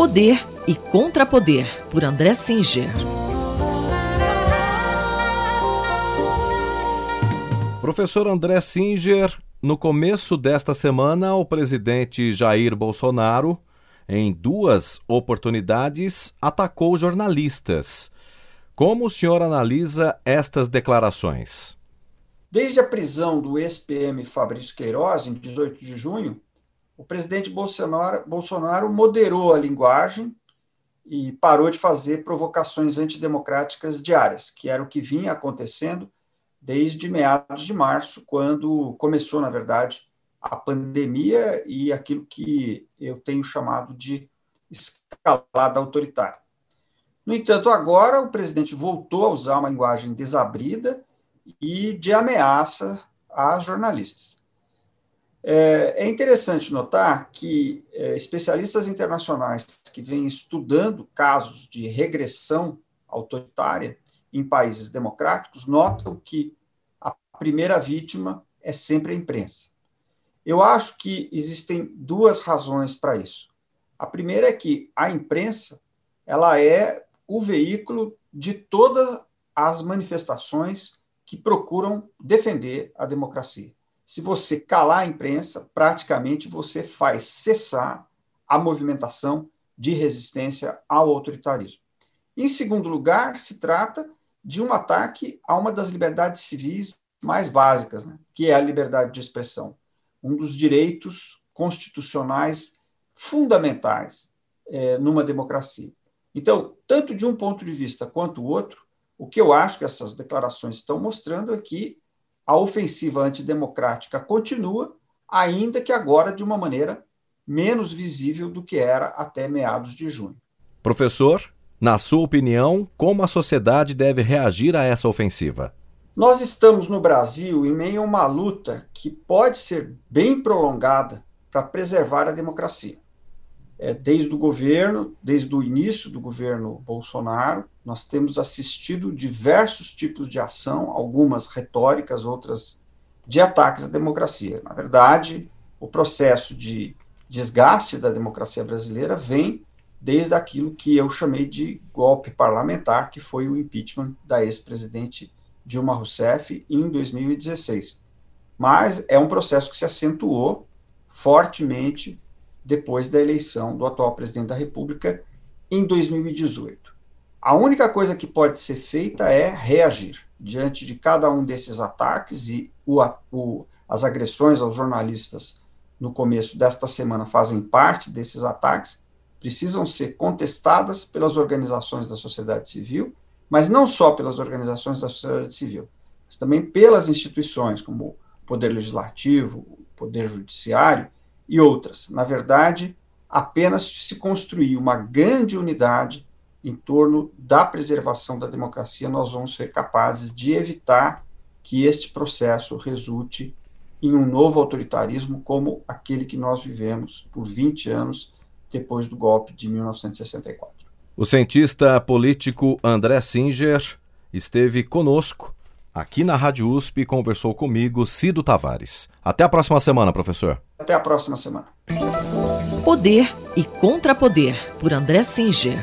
Poder e Contrapoder, por André Singer. Professor André Singer, no começo desta semana, o presidente Jair Bolsonaro, em duas oportunidades, atacou jornalistas. Como o senhor analisa estas declarações? Desde a prisão do ex-PM Fabrício Queiroz, em 18 de junho, o presidente Bolsonaro, Bolsonaro moderou a linguagem e parou de fazer provocações antidemocráticas diárias, que era o que vinha acontecendo desde meados de março, quando começou, na verdade, a pandemia e aquilo que eu tenho chamado de escalada autoritária. No entanto, agora o presidente voltou a usar uma linguagem desabrida e de ameaça a jornalistas. É, é interessante notar que é, especialistas internacionais que vêm estudando casos de regressão autoritária em países democráticos notam que a primeira vítima é sempre a imprensa. Eu acho que existem duas razões para isso. A primeira é que a imprensa ela é o veículo de todas as manifestações que procuram defender a democracia. Se você calar a imprensa, praticamente você faz cessar a movimentação de resistência ao autoritarismo. Em segundo lugar, se trata de um ataque a uma das liberdades civis mais básicas, né, que é a liberdade de expressão, um dos direitos constitucionais fundamentais é, numa democracia. Então, tanto de um ponto de vista quanto o outro, o que eu acho que essas declarações estão mostrando é que a ofensiva antidemocrática continua, ainda que agora de uma maneira menos visível do que era até meados de junho. Professor, na sua opinião, como a sociedade deve reagir a essa ofensiva? Nós estamos no Brasil em meio a uma luta que pode ser bem prolongada para preservar a democracia é, desde o governo, desde o início do governo Bolsonaro, nós temos assistido diversos tipos de ação, algumas retóricas, outras de ataques à democracia. Na verdade, o processo de desgaste da democracia brasileira vem desde aquilo que eu chamei de golpe parlamentar, que foi o impeachment da ex-presidente Dilma Rousseff em 2016. Mas é um processo que se acentuou fortemente depois da eleição do atual presidente da República em 2018. A única coisa que pode ser feita é reagir diante de cada um desses ataques e o, o, as agressões aos jornalistas no começo desta semana fazem parte desses ataques, precisam ser contestadas pelas organizações da sociedade civil, mas não só pelas organizações da sociedade civil, mas também pelas instituições como o Poder Legislativo, o Poder Judiciário, e outras. Na verdade, apenas se construir uma grande unidade em torno da preservação da democracia, nós vamos ser capazes de evitar que este processo resulte em um novo autoritarismo como aquele que nós vivemos por 20 anos depois do golpe de 1964. O cientista político André Singer esteve conosco aqui na Rádio USP conversou comigo, Cido Tavares. Até a próxima semana, professor. Até a próxima semana. Poder e Contrapoder, por André Singer.